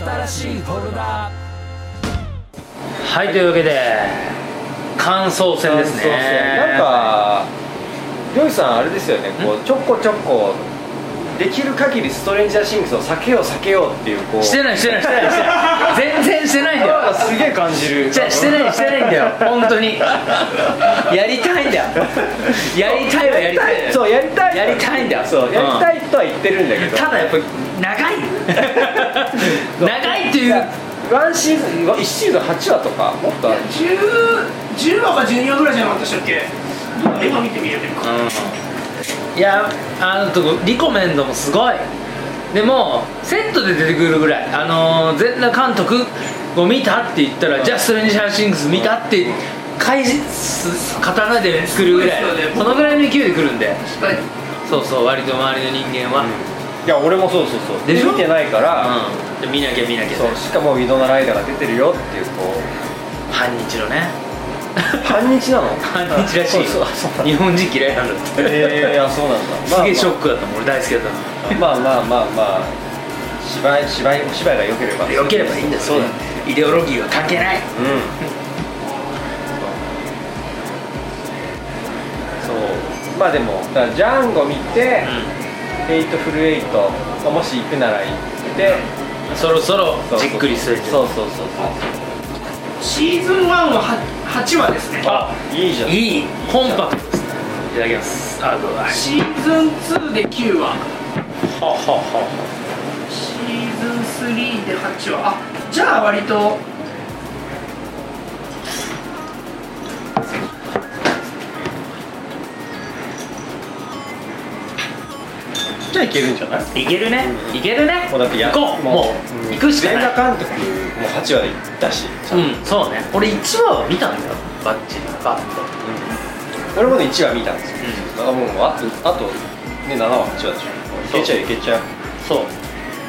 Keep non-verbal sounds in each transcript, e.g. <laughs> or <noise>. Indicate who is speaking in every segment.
Speaker 1: 新しいフォルダ
Speaker 2: はいというわけで感想戦ですね。
Speaker 3: なんかりょうじさんあれですよね。こうちょこちょこできる限りストレンジャーシングスを避けよう避けようっていうこう。
Speaker 2: してないしてないしてないしてない。全然してないんだよ。
Speaker 3: なんかすげえ感じる。
Speaker 2: じゃしてないしてないんだよ。本当に。やりたいんだよ。やりたいはやりたい。
Speaker 3: そうやりたい。
Speaker 2: やりたいんだよ。
Speaker 3: そうやりたいとは言ってるんだけど、
Speaker 2: ただやっぱ長い。長いっていう。
Speaker 3: ワンシーズン1シーズン8話とかもっとある。
Speaker 4: 10 10話か12話ぐらいじゃなかったでしたっけ？今今見てみるか
Speaker 2: いやあのとこリコメンドもすごい。でもセットで出てくるぐらい。あのー全裸監督を見たって言ったら、じゃあストレンジャーシングス見たって返す刀で来るぐらい。
Speaker 4: ね。
Speaker 2: そのぐらいの勢いで来るんで。
Speaker 4: はい
Speaker 2: そうそう割と周りの人間は、
Speaker 3: いや俺もそうそうそう。
Speaker 2: で
Speaker 3: 見てないから、
Speaker 2: うん、で見なきゃ見なきゃ
Speaker 3: そうしかもウィドナライダーが出てるよっていうこう。
Speaker 2: 半日のね
Speaker 3: 半日なの？
Speaker 2: 半日らしい。日本人嫌いなんだって。
Speaker 3: えー、あそうなんだ、<laughs>
Speaker 2: すげえショ
Speaker 3: ッ
Speaker 2: ックだったもん俺大好きだったの
Speaker 3: まあまあまあまあ芝居芝居お芝居が良ければ。
Speaker 2: よければいいんだよ。そうだイデオロギーは関係ない。
Speaker 3: うん。そう。まあでもだからジャンゴ見て、ヘイトフルエイトまあもし行くなら行って。
Speaker 2: そろそろじっくりする
Speaker 3: そうそうそうそう。
Speaker 4: シーズン1は 8, 8話ですね
Speaker 3: あいいじゃん。
Speaker 2: いいコンパクトですね。いただきます。あどう
Speaker 4: シーズン2で9話
Speaker 2: ははは
Speaker 4: シーズン3で8話あじゃあ割と
Speaker 3: ゃあいけるんじゃない？
Speaker 2: いけるね。いけるね。
Speaker 3: もうだってや
Speaker 2: 行こう。もう行くしかない。
Speaker 3: 全裸監督も8話で行ったし、
Speaker 2: うんそうね。俺1話は見たんだよ。バッチリバッと
Speaker 3: 俺もね1話見たんですよ、だからもうあとあとね7話8話でしょ。いけちゃういけちゃう。
Speaker 2: そう。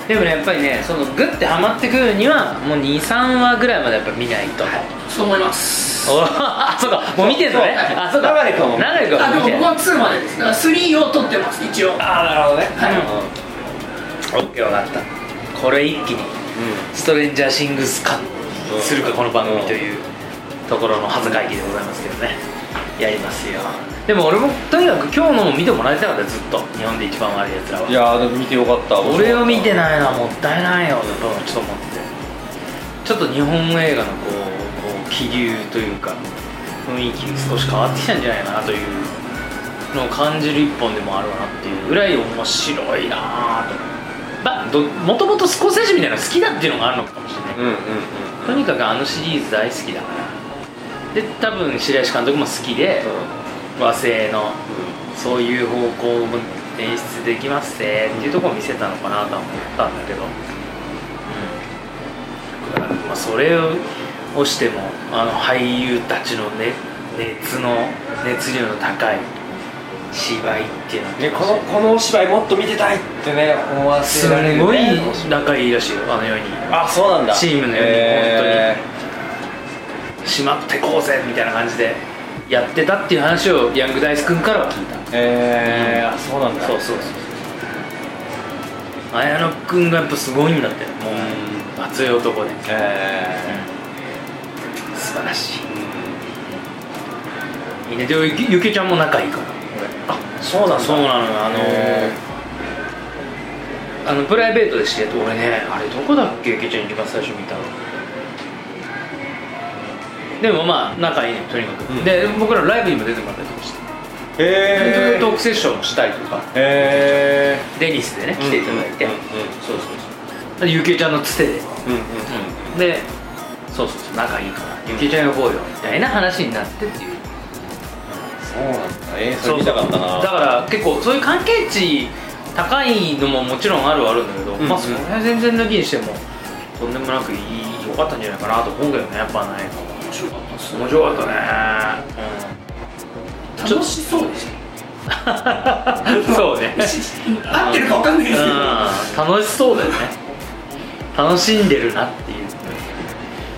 Speaker 2: でもねやっぱりねそのグッてハマってくるにはもう23話ぐらいまでやっぱ見ないと、
Speaker 4: そう思います
Speaker 2: おあそうか。もう見てんのね。あそうか。
Speaker 3: 流れ君も。
Speaker 2: 流れ君
Speaker 4: あでも僕は2までですだから3を取ってます一応。
Speaker 3: ああなるほどね。
Speaker 4: はい。
Speaker 2: オッケー分かった。これ一気にストレンジャーシングス化するかこの番組というところの恥ず会議でございますけどね。やりますよ。でも俺もとにかく今日のも見てもらいたかったずっと。日本で一番悪いやつらは。い
Speaker 3: やーでも見てよかった。
Speaker 2: 俺を見てないのはもったいないよ。とちょっと思って。ちょっと日本映画のこう気流というか雰囲気少し変わってきたんじゃないかなというのを感じる一本でもあるなっていうぐらい面白いなとまあどもともとスコセッシみたいなの好きだっていうのがあるのかもしれない。
Speaker 3: うんうんうん。
Speaker 2: とにかくあのシリーズ大好きだからで多分白石監督も好きで、和製のそういう方向も演出できますぜっていうところを見せたのかなとは思ったんだけど、うん、だからまあそれをしてもあの俳優たちの、ね、熱の熱量の高い芝居っていうのは。
Speaker 3: ね、このこのお芝居もっと見てたいってね思わ
Speaker 2: す
Speaker 3: せられる、ね、
Speaker 2: ごい仲いいらしいよあの世に。
Speaker 3: あそうなんだ。
Speaker 2: チームのように。
Speaker 3: え
Speaker 2: しまってこうぜみたいな感じで。やってたっていう話をヤングダイス君からは聞いた。
Speaker 3: ー、えー、あそうなんだ。
Speaker 2: そうそうそう綾野君がやっぱすごいんだってもう熱い男で。
Speaker 3: え
Speaker 2: 素晴らしい。いいね。でゆきゆきちゃんも仲いいから。
Speaker 3: ー、あそうなんだ。
Speaker 2: そうなのよ。あの
Speaker 3: へ
Speaker 2: あのプライベートで知り合って俺ねあれどこだっけ？ゆきちゃん一番最初見たの。でもまあ仲いいねとにかく、
Speaker 3: うん。
Speaker 2: で僕らライブにも出てもらったりとかして。
Speaker 3: え
Speaker 2: トークセッションもしたりとか。
Speaker 3: え
Speaker 2: デニスでね来ていただいて、
Speaker 3: うんうん
Speaker 2: そうそうそう。でゆきちゃんのつてで。
Speaker 3: うんうん。
Speaker 2: でそうそうそう仲いいからゆきちゃん呼ぼうよみたいな話になってっていう。
Speaker 3: そうなんだ。えー、それ見たかったな。
Speaker 2: だから結構そういう関係値高いのももちろんあるはあるんだけど、
Speaker 3: うん
Speaker 2: まあそれは全然抜きにしてもとんでもなくいい良かったんじゃないかなと思うけどねやっぱね
Speaker 4: 面白かった
Speaker 2: 面白かったね。
Speaker 4: 楽しそうでした。
Speaker 2: うんそうね。<laughs>
Speaker 4: 合ってるか分かんないですけど。
Speaker 2: うん。楽しそうだよね。楽しんでるなっていう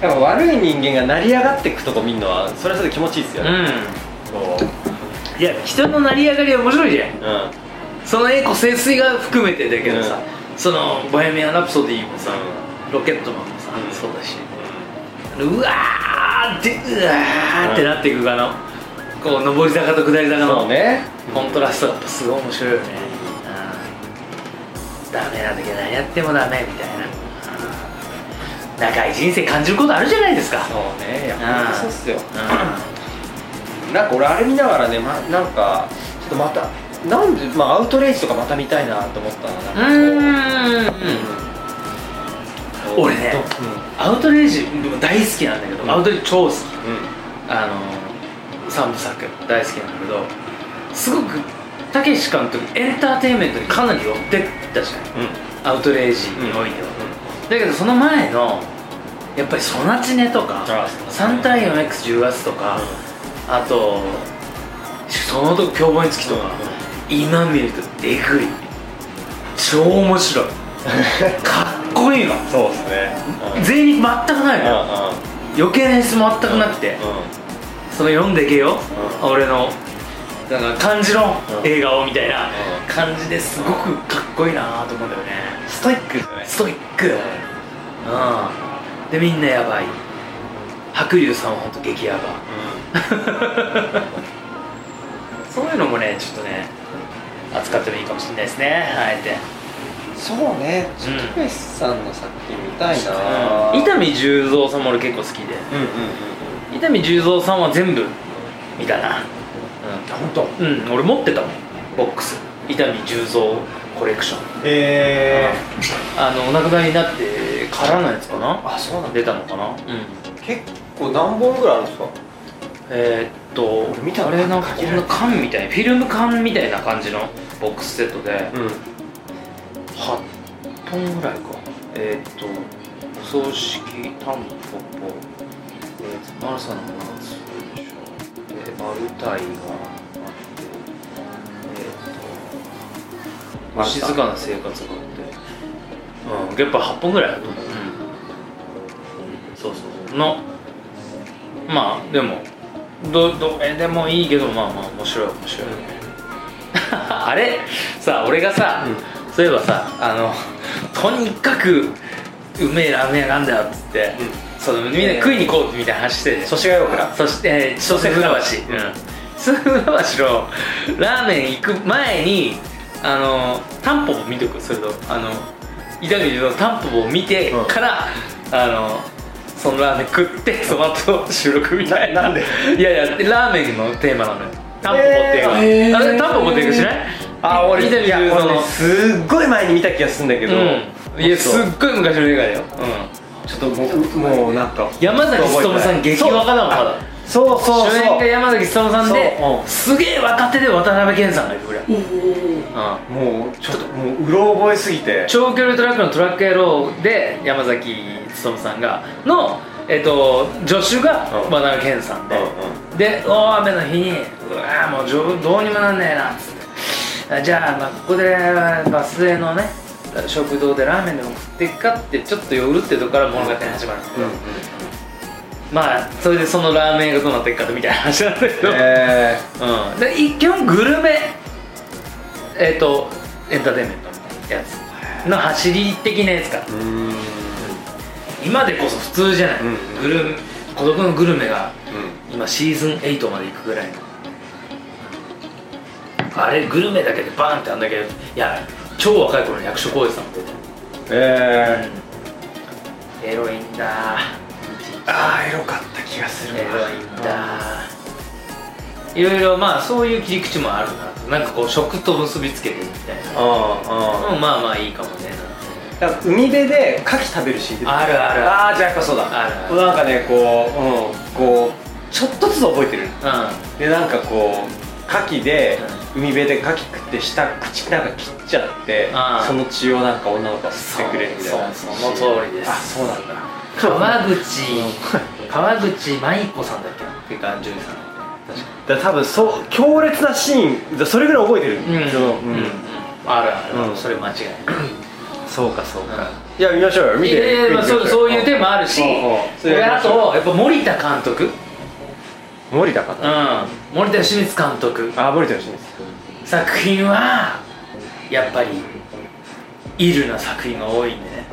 Speaker 3: やっぱ悪い人間が成り上がっていくとこ見るのはそれはそれで気持ちいいですよね、
Speaker 2: うん。いや人の成り上がりは面白いじゃん。
Speaker 3: うん。
Speaker 2: その栄枯盛衰が含めてだけどさ、その「ボヘミアン・ラプソディ」もさ、ロケットマンもさ、
Speaker 3: うん。
Speaker 2: そうだし。うわーってうわーってなっていくあのこう上り坂と下り坂
Speaker 3: そ
Speaker 2: の
Speaker 3: うね。
Speaker 2: コントラストがやっぱすごい面白いよね、うん、ダメな時は何やってもダメみたいな、うん長い人生感じることあるじゃないですか。
Speaker 3: そうねいや
Speaker 2: うん。
Speaker 3: 本当そうっすよ。
Speaker 2: う
Speaker 3: なんか俺あれ見ながらね、ま、なんかちょっとまたなんで、まあ、アウトレイジとかまた見たいなと思ったななんかこ
Speaker 2: ん。うーん。俺ねアウトレイジ大好きなんだけど、
Speaker 3: うん。
Speaker 2: アウトレイジ超好き。
Speaker 3: う
Speaker 2: あの三部作大好きなんだけどすごくたけし監督エンターテインメントにかなり寄ってったじゃな
Speaker 3: ん。
Speaker 2: アウトレイジにおいては、だけどその前のやっぱりソナチネとか
Speaker 3: あ
Speaker 2: 3対 4X10 月とか、あとその時凶暴につきとか、今見るとえぐい。超面白い。<laughs> かっこいいわ
Speaker 3: そうですね。
Speaker 2: 全員全くないのよ。
Speaker 3: う
Speaker 2: 余計な演出も全くなくて、
Speaker 3: んうん。
Speaker 2: その読んでけよ、
Speaker 3: うん。
Speaker 2: 俺のだから感じの
Speaker 3: うん。
Speaker 2: 映画をみたいな
Speaker 3: う
Speaker 2: 感じですごくかっこいいなと思うんだよね。
Speaker 3: ストイック
Speaker 2: ストイックうん。でみんなやばい。白龍さんは本当激ヤバ。<laughs> そういうのもねちょっとね扱ってもいいかもしれないですね。あえて。
Speaker 3: そうね。ちょっとたけしさんの作品見たいな。
Speaker 2: 伊丹十三さんも俺結構好きで。
Speaker 3: うんうんうん
Speaker 2: 伊丹十三さんは全部見たな。
Speaker 3: 本当？
Speaker 2: うん、うん、俺持ってたもん。ボックス。伊丹十三コレクション。
Speaker 3: え
Speaker 2: あのお亡くなりになってからのやつかな？
Speaker 3: あそうなんだ。
Speaker 2: 出たのかな？うん。
Speaker 3: 結構何本ぐらいあるんですか？
Speaker 2: えー、っと
Speaker 3: 俺見たの
Speaker 2: あれなんかこんな缶みたいフィルム缶みたいな感じのボックスセットで。
Speaker 3: うん。
Speaker 2: 8本ぐらいか。えー、っとお葬式タンポポ、えー、マルサの夏でしょ、えー、マルタイがあって。えー、っと静かな生活がうんやっぱ8本ぐらいあると思う、うん、そうそう。そうのまあでもどどれでもいいけどまあまあ面白い面白い、<laughs> あれ？さ俺がさ、そういえばさあのとにかくうめえラーメン屋があんだよっつって、そのみんな食いに行こうみたいな話して。
Speaker 3: 祖師ヶ谷大倉
Speaker 2: そしてえー千歳船橋。うん。千歳船橋のラーメン行く前にあのタンポポ見とくそれと。あの伊丹十三のタンポポを見て
Speaker 3: うん。
Speaker 2: から、あのそのラーメン食ってその後収録みたいな。
Speaker 3: ななんで？
Speaker 2: いやいやラーメンのテーマなのよ。タンポポっていうか、
Speaker 4: えー
Speaker 2: あれタンポポっていうか知らない？
Speaker 3: あ俺
Speaker 2: 伊丹
Speaker 3: いや
Speaker 2: 十三の。
Speaker 3: すっごい前に見た気がするんだけど、
Speaker 2: うん。いやすっごい昔の映画だよ、うん、
Speaker 3: ちょっともうもうなんか
Speaker 2: 山崎努さん激若だもんまだ
Speaker 3: そうそう
Speaker 2: 主演が山崎努さんで
Speaker 3: そう。うん
Speaker 2: すげえ若手で渡辺謙さんがいるぐらい、うん、
Speaker 3: もうちょっともううろ覚えすぎて。
Speaker 2: 長距離トラックのトラック野郎で山崎努さんがの、えっと助手が
Speaker 3: うん
Speaker 2: 渡辺謙さんで、
Speaker 3: うん
Speaker 2: で大雨の日にうわーもうじょどうにもなんねえなっつって。あじゃあ、まあ、ここでバス停のね食堂でラーメンでも食っていくかってちょっと寄るってとこから物語始まる。んだけど、まあそれでそのラーメンがどうなっていくかみたいな話なんだけど、
Speaker 3: え
Speaker 2: うん、で一基本グルメえっ、とエンターテインメントみたいなやつ。の走り的なやつか。今でこそ普通じゃない、
Speaker 3: うん。
Speaker 2: グルメ孤独のグルメが今シーズン8まで行くぐらいの。あれグルメだけでバーンってあんだけどいや超若い頃の役所広司さんも出てる。
Speaker 3: え
Speaker 2: エロいんだ。
Speaker 3: ー、ああエロかった気がする
Speaker 2: エロいんだいろいろまあそういう切り口もあるなと。なんかこう食と結びつけてるみたいな。
Speaker 3: あ
Speaker 2: うんまあまあいいかもね。
Speaker 3: 海辺で牡蠣食べるシーン出て
Speaker 2: あるある。
Speaker 3: ああじゃあやっぱそうだ。なんかねこう、うん、こうちょっとずつ覚えてる。
Speaker 2: う
Speaker 3: でなんかこう牡蠣で海辺で牡蠣食って下口なんか切っちゃってその血をなんか女の子が吸ってくれるみたいな。
Speaker 2: その通りです。
Speaker 3: あそうなんだ。
Speaker 2: ん川口川口舞子さんだっけな？っていうか女優さん。
Speaker 3: だ多分そう強烈なシーンそれぐらい覚えてる。
Speaker 2: うん。
Speaker 3: その
Speaker 2: うん。うん。あるある、
Speaker 3: うん。
Speaker 2: それ間違いない。
Speaker 3: そうかそうか。いや見ましょうよ見て
Speaker 2: いやいやまあそうそういうテーマあるしあとやっぱ森田監督
Speaker 3: 森田かな
Speaker 2: うん。森田義満監督。
Speaker 3: あ森田芳光
Speaker 2: 作品はやっぱりイルな作品が多いんでね、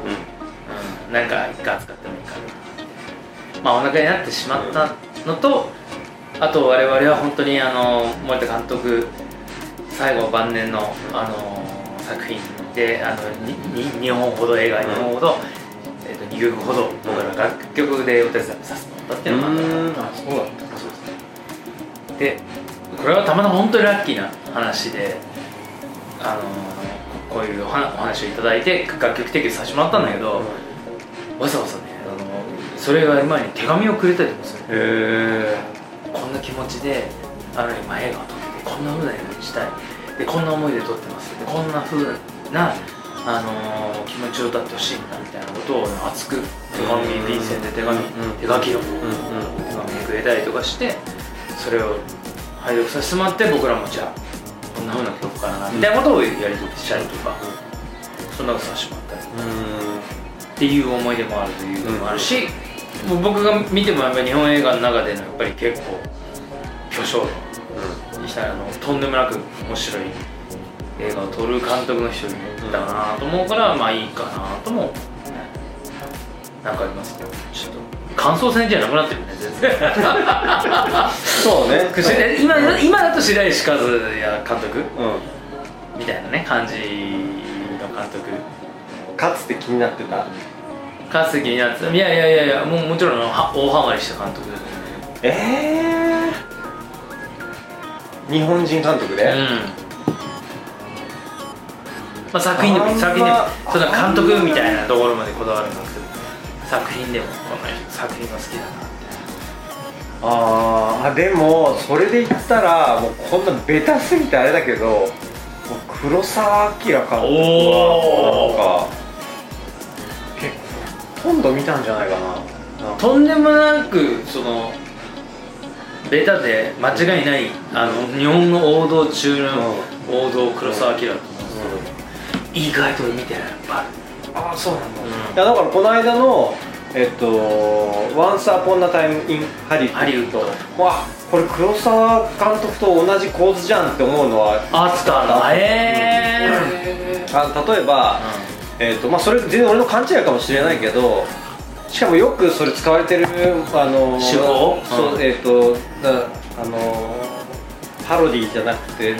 Speaker 3: うん。
Speaker 2: なんか一回扱ってもいいかな。まあお腹になってしまったのとあと我々は本当にあの森田監督最後晩年のあの作品であのにに2本ほど映画2本ほど、えー、と2曲ほど僕ら楽曲でお手伝いさせてもらったっていうのがあった
Speaker 3: そうだった
Speaker 2: でこれはたまたま本当にラッキーな話であのこういうお話をいただいて楽曲提供させてもらったんだけど、わざわざねあのそれが前に手紙をくれたりとかする。
Speaker 3: へ
Speaker 2: こんな気持ちであの今映画を撮っててこんな風な映画にしたい。でこんな思いで撮ってます。でこんな風なあのー気持ちを歌ってほしいんだみたいなことを熱く手紙便箋で手紙、
Speaker 3: うん。
Speaker 2: 手書きの
Speaker 3: うん。
Speaker 2: 手紙くれたりとかしてそれを拝読させてもらって僕らもじゃあこんな風な曲かなみたいなことをやり取りしたりとか、そんなことさせてもらったりっていう思い出もあるというのもあるし、もう僕が見てもやっぱり日本映画の中でのやっぱり結構巨匠にしたらあのとんでもなく面白い映画を撮る監督の一人だなと思うから、まあいいかなともなんかありますけどちょっと感想戦じゃなくなってるね全然。
Speaker 3: そうね。
Speaker 2: し今今だと白石和也監督？
Speaker 3: うん。
Speaker 2: みたいなね感じの監督。
Speaker 3: かつて気になってた。
Speaker 2: かつて気になってた。いやいやいやいやもうもちろんは大ハマりした監督ね。
Speaker 3: ええ日本人監督で、
Speaker 2: うん。まあ、作品でも作品でもそんな監督みたいなところまでこだわるんだけど作品でもこの作品が好きだな
Speaker 3: あーあでもそれで言ったらもうこんなベタすぎてあれだけど黒澤明監督は。なんか結構ほとんど見たんじゃないかな。
Speaker 2: とんでもなくそのベタで間違いないあの日本の王道中の王道黒澤明だと思うんですけど意外と見てない。やっぱ
Speaker 3: ああそうなんだ、
Speaker 2: うん
Speaker 3: いやだからこの間のえっと「Once Upon a Time in Hollywood」
Speaker 2: ハリウッド。
Speaker 3: わこれ黒澤監督と同じ構図じゃんって思うのは
Speaker 2: あったんだへえ
Speaker 3: あ例えば、えっとまあ、それ全然俺の勘違いかもしれないけどしかもよくそれ使われてるあの
Speaker 2: 手法？
Speaker 3: そう、
Speaker 2: うん。
Speaker 3: えっ、とだあのパロディじゃなくて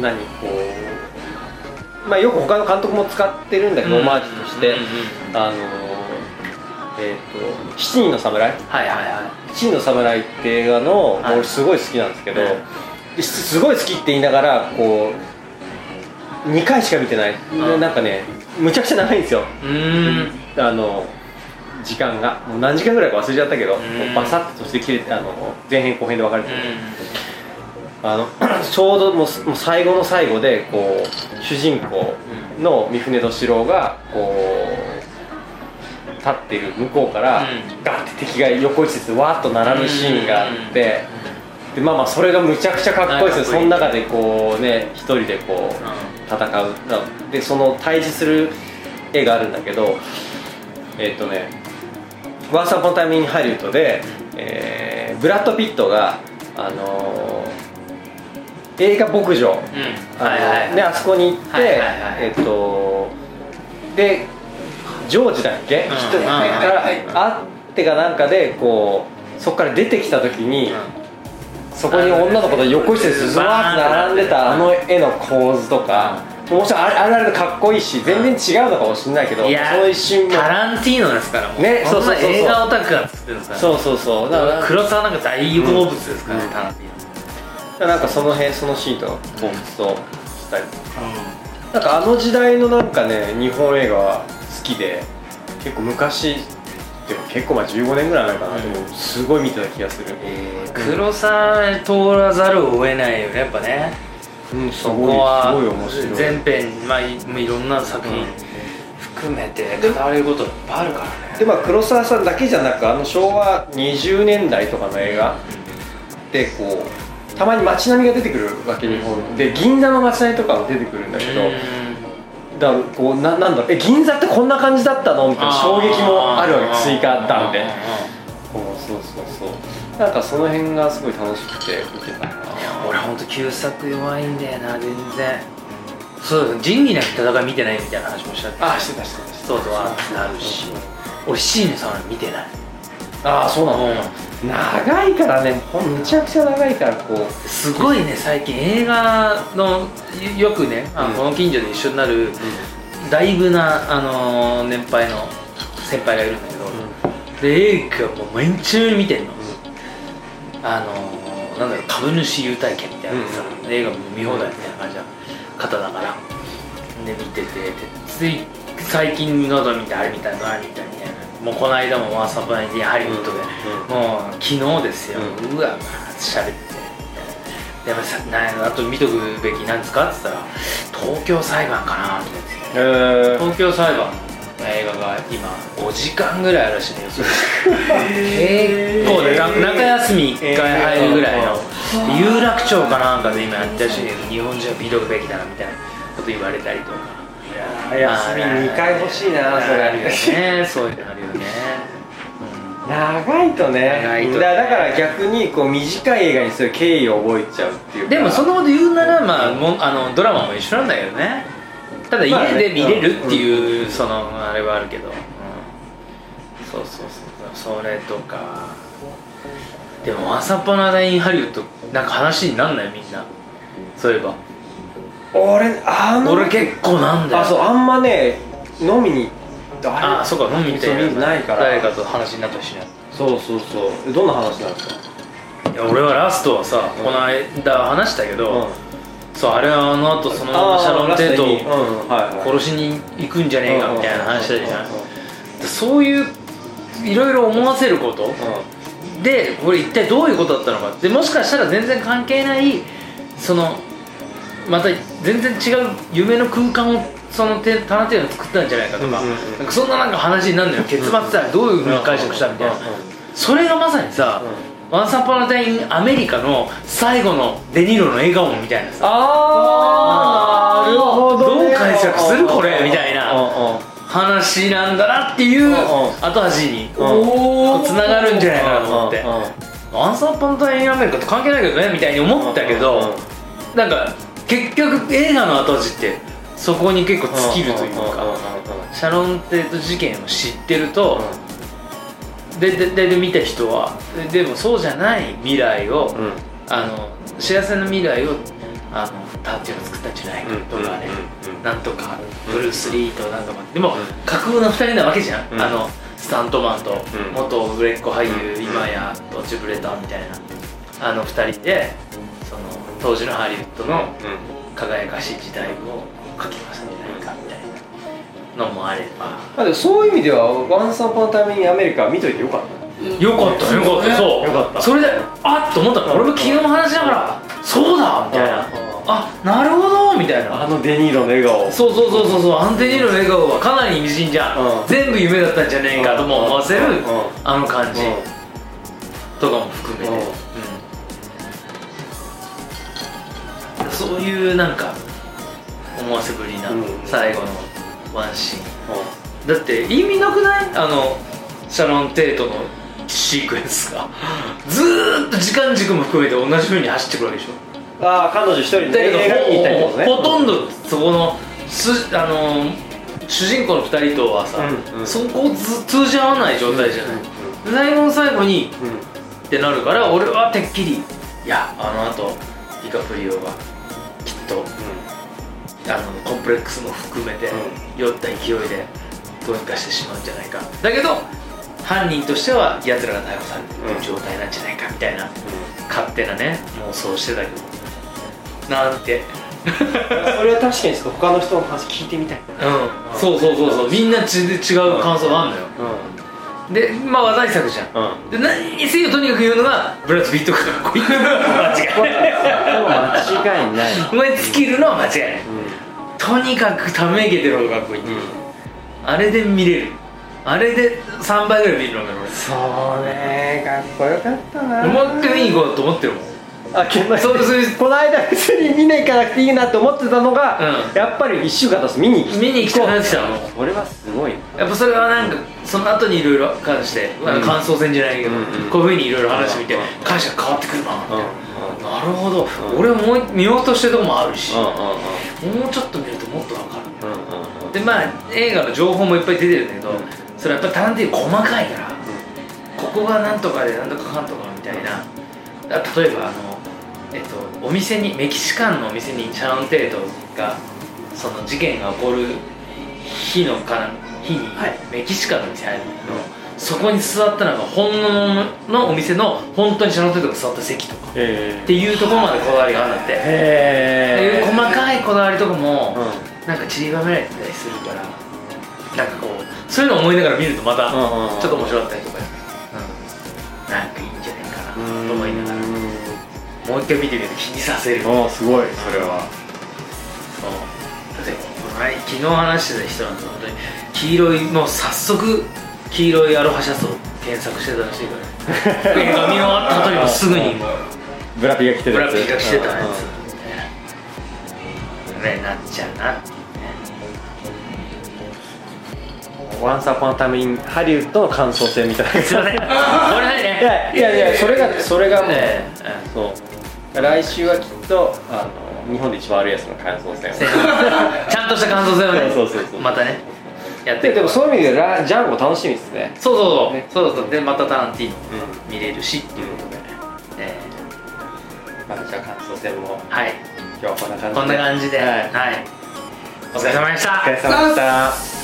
Speaker 3: 何こうまあよく他の監督も使ってるんだけど、オマージュとして、あのえっ、と「七人の侍」
Speaker 2: はいはいは「
Speaker 3: 七人の侍」って映画の、
Speaker 2: はい。
Speaker 3: 俺すごい好きなんですけど、
Speaker 2: うん
Speaker 3: すすごい好きって言いながらこう2回しか見てない、
Speaker 2: うん。
Speaker 3: なんかねむちゃくちゃ長いんですよ。あの時間が。もう何時間ぐらいか忘れちゃったけど、バサッとして切れてあの前編後編で分かれてる、あの <clears throat> ちょうどもう最後の最後でこう主人公の三船敏郎がこう立っている向こうから、
Speaker 2: うん。
Speaker 3: ガッて敵が横一列でわーっと並ぶシーンがあって、でまあまあそれがむちゃくちゃかっこいいですよ。その中でこうね一人でこう戦う。でその対峙する絵があるんだけどえっ、とね「ワンサポンタイミンハリウッドで、えーブラッド・ピットがあのー映画牧場、
Speaker 2: うん。はいはい。はい
Speaker 3: ね、あそこに行って、
Speaker 2: はいはいはい。
Speaker 3: えっ、とでジョージだっけ、
Speaker 2: うん。
Speaker 3: 人か
Speaker 2: はい
Speaker 3: ら会ってかなんかでこうそこから出てきた時に、そこに女の子と横一列でずわーって並んでた。あの絵の構図とか、もちろんあれあれあかっこいいし全然違うのかもしれないけど、
Speaker 2: いや
Speaker 3: その一瞬も。
Speaker 2: タランティーノですからもう。
Speaker 3: ねそうそうそう
Speaker 2: 映画オタクが作ってるんですから。
Speaker 3: そうそうそう。だから
Speaker 2: 黒沢なんか大好物ですからね、
Speaker 3: うん。
Speaker 2: タランティーノ
Speaker 3: なんかその辺そのシーンと彷彿としたりなんかあの時代のなんかね日本映画は好きで結構昔でも結構まあ15年ぐらい前かな、
Speaker 2: うん
Speaker 3: でもすごい見てた気がする、
Speaker 2: 黒沢通らざるを得ないよねやっぱね。
Speaker 3: うん、す
Speaker 2: そ
Speaker 3: ごいす
Speaker 2: こは
Speaker 3: ごい面白い。
Speaker 2: 全編、まあ、いいろんな作品含めて語れることいっぱいあるからね。
Speaker 3: でまあ黒沢さんだけじゃなくあの昭和20年代とかの映画でこうたまに街並みが出てくるわけ日本で銀座の街並みとかも出てくるんだけど、だからこうななんだろうえ銀座ってこんな感じだったのみたいな衝撃もあるわけ追加弾で。そうそうそう。なんかその辺がすごい楽しくて見てたな。
Speaker 2: 俺ほんと旧作弱いんだよな全然。そう仁義なき戦い見てないみたいな話もした
Speaker 3: あしてたしてたして
Speaker 2: そうとはなるし。俺シーネさんは見てない
Speaker 3: ああそうなの、長いからねほんむちゃくちゃ長いからこう。
Speaker 2: すごいね最近。映画のよくねあの
Speaker 3: うん。
Speaker 2: この近所で一緒になる、だいぶな、あのー年配の先輩がいるんだけど、で映画もう毎日見てんの、あのーなんだろう株主優待券みたいなさ、映画も見放題みたいな感じの方だから。で見ててでつい最近の見てあれみたいなあれみたいなもうこの間も「ワーサプライディハリウッドで、もう昨日ですよ、
Speaker 3: う
Speaker 2: うわ喋って。でもさなあと見とくべきなんですか？って言ったら東京裁判かなって言って。
Speaker 3: えー、
Speaker 2: 東京裁判の映画が今5時間ぐらいあるらしいのよ。それ結構でな中休み1回入るぐらいの。有楽町かなんかで今やってしいけど日本人は見とくべきだなみたいなこと言われたりとか
Speaker 3: 休み2回欲しいなそ
Speaker 2: あるよ
Speaker 3: れ。
Speaker 2: ねそういうのあるよね、<laughs>
Speaker 3: 長いとね。
Speaker 2: 長いと。ね
Speaker 3: だだから逆にこう短い映画にそういう経緯を覚えちゃうっていうか。
Speaker 2: でもそのこと言うなら、まあ、もんあのドラマも一緒なんだけどね。ただ家で見れるっていう、そのあれはあるけど、うん。そうそうそう。それとか。でも「ワンサポナダインハリウッド」なんか話になんないみんな。そういえば
Speaker 3: 俺あの
Speaker 2: 俺結構なんだよ。
Speaker 3: あそうあんまね飲みに
Speaker 2: あそうか飲みに行って
Speaker 3: ないから。
Speaker 2: 誰かと話になったりしない
Speaker 3: そうそうそう。どんな話なんですか？
Speaker 2: いや俺はラストはさ、この間話したけど、そうあれはあの後その
Speaker 3: あー
Speaker 2: シャロン・テートを殺しに行くんじゃねえかみたいな話だじゃん。
Speaker 3: うんうん
Speaker 2: そういういろいろ思わせることでこれ一体どういうことだったのか。でもしかしたら全然関係ないそのまた全然違う夢の空間をそのテタランティーノ作ったんじゃないかとか,、なんかそんななんか話になるのよ。結末さどういうふうに解釈したみたいな、それがまさにさ「ワンサンパナタインアメリカ」の最後のデニーロの笑顔みたいなさ。
Speaker 3: ああなるほど、ね、
Speaker 2: どう解釈するこれみたいな話なんだなっていう後味に
Speaker 3: お
Speaker 2: つながるんじゃないかなと思って。
Speaker 3: うんうんうん
Speaker 2: アンサーパンタインアメリカと関係ないけどねみたいに思ったけどなんか結局映画の後味ってそこに結構尽きるというかシャロン・テート事件を知ってるとでででで見た人はででもそうじゃない未来をあの幸せな未来をあのターティーが作ったんじゃないかとかねなんとかブルース・リーとなんとか。でも架空の2人なわけじゃん、
Speaker 3: うん。
Speaker 2: あのスタントマンと
Speaker 3: ん。
Speaker 2: 元売れっ子俳優、
Speaker 3: うん。
Speaker 2: 今や落ちぶれたみたいなあの2人で当時のハリウッドの輝かしい時代を書きましたんじゃないかみたいなのもあれば。
Speaker 3: まあでもそういう意味では「ワンサンポンタイムインアメリカ」見といてよかった。
Speaker 2: よかった。よかった。そう
Speaker 3: よかった。
Speaker 2: それであっと思ったの。俺も昨日の話だからそうだ！みたいな。あなるほど！みたいな。
Speaker 3: あのデニーロの笑顔。
Speaker 2: そうそうそうそうそう。アンテニーの笑顔はかなり意味深じゃん、
Speaker 3: うん。
Speaker 2: 全部夢だったんじゃねえかとも思わせる、
Speaker 3: うん。うん。
Speaker 2: あの感じ
Speaker 3: うん。
Speaker 2: とかも含めて、そういうなんか思わせぶりな
Speaker 3: うん。
Speaker 2: 最後のワンシーン、だって意味なくない？あのシャロン・テートのシークエンスが。<laughs> ずーっと時間軸も含めて同じ風に走ってくるわけでしょ。
Speaker 3: ああ彼女一人
Speaker 2: だけど
Speaker 3: で映画見に行っ
Speaker 2: ほほとんどそこのすあの主人公の2人とはさ、
Speaker 3: うん。うん
Speaker 2: そこず通じ合わない状態じゃない、最後の最後に
Speaker 3: うん。うん
Speaker 2: ってなるから俺はてっきりいやあのあとディカプリオがきっとあのコンプレックスも含めて、
Speaker 3: う
Speaker 2: 酔った勢いでどうにかしてしまうんじゃないか。だけど犯人としては奴らが逮捕されてる状態なんじゃないかみたいな、勝手なね妄想してたけど。なんて。
Speaker 3: それは確かにちょっと他の人の話聞いてみたい。
Speaker 2: うん。そうそうそうそう。みんなち違う感想があるのよでまあ話題作じゃん。
Speaker 3: うん。
Speaker 2: で何にせよとにかく言うのがブラッド・ピットがかっこいい。<laughs> 間違いない。
Speaker 3: 間違いない
Speaker 2: お前尽きるのは間違いない。とにかくためげてるのがかっこいい、あれで見れる。あれで3倍ぐらい見るのが
Speaker 3: そうねかっこよかったな
Speaker 2: 俺思って見に行こうと思ってるもん
Speaker 3: あけど
Speaker 2: そうそう
Speaker 3: この間別に見に行かなくていいなって思ってたのが、
Speaker 2: うん。
Speaker 3: やっぱり1週間経つと見に行き
Speaker 2: 見に行きたくなってきたの
Speaker 3: これはすごい。
Speaker 2: やっぱそれはなんかその後にいろいろ関して、あの感想戦じゃないけど、
Speaker 3: うんうん。
Speaker 2: こういうふうにいろいろ話してみて、
Speaker 3: うん。
Speaker 2: 解釈変わってくるな、
Speaker 3: うん。
Speaker 2: なるほど、
Speaker 3: うん。
Speaker 2: 俺も見ようとしてるとこもあるし、
Speaker 3: うん
Speaker 2: もうちょっと見るともっと分かる。
Speaker 3: うんうんうん。
Speaker 2: でまあ映画の情報もいっぱい出てるんだけど、
Speaker 3: うん。
Speaker 2: そそれはやっぱタランティーノ細かいからここがなんとかでなんとかかんとかみたいな。だ例えばあの、えっと、お店にメキシカンのお店にシャロン・テートがその事件が起こる日のか日に
Speaker 4: はい。
Speaker 2: メキシカンの店入るんだけど、そこに座ったのが本物のお店の本当にシャロン・テートが座った席とか。
Speaker 3: え
Speaker 2: っていうところまでこだわりがあるんだって、って
Speaker 3: へ
Speaker 2: いう細かいこだわりとかも、
Speaker 3: う
Speaker 2: なんか散りばめられてたりするからなんかこうそういうのを思いながら見るとまたちょっと面白かったりとか、うん、なんかいいんじゃないかなと思いながらもう一回見てみると気にさせる。そう
Speaker 3: ああすごい。それは。
Speaker 2: だって昨日話してた人なんて本当に黄色いもう早速黄色いアロハシャツを検索してたらしいから。映画見終わった後にもすぐに
Speaker 3: ブラピが来て
Speaker 2: ブ
Speaker 3: るやつ
Speaker 2: ラピがしてたや
Speaker 3: うん
Speaker 2: つねなっちゃうな
Speaker 3: ワンサーパンタミンハリウッドの感想戦みたいな。
Speaker 2: すいませんこれないね
Speaker 3: いやいやそれがそれがもう、
Speaker 2: え
Speaker 3: そう来週はきっとあの日本で一番悪いやつの感想戦を。
Speaker 2: え <laughs> ちゃんとした感想戦をね。
Speaker 3: そうそうそう
Speaker 2: またね。やって
Speaker 3: ででもそういう意味でラジャンゴ楽しみですね。
Speaker 2: そうそうそう、
Speaker 3: ね。
Speaker 2: そうそうでまたタランティーノ見れるしっていうことで、え
Speaker 3: まあじゃあ感想戦も。
Speaker 2: えはい。
Speaker 3: 今日はこんな感じで。
Speaker 2: こんな感じで。
Speaker 3: はい。
Speaker 2: はい、お疲れ様でした。
Speaker 3: お疲れ様でした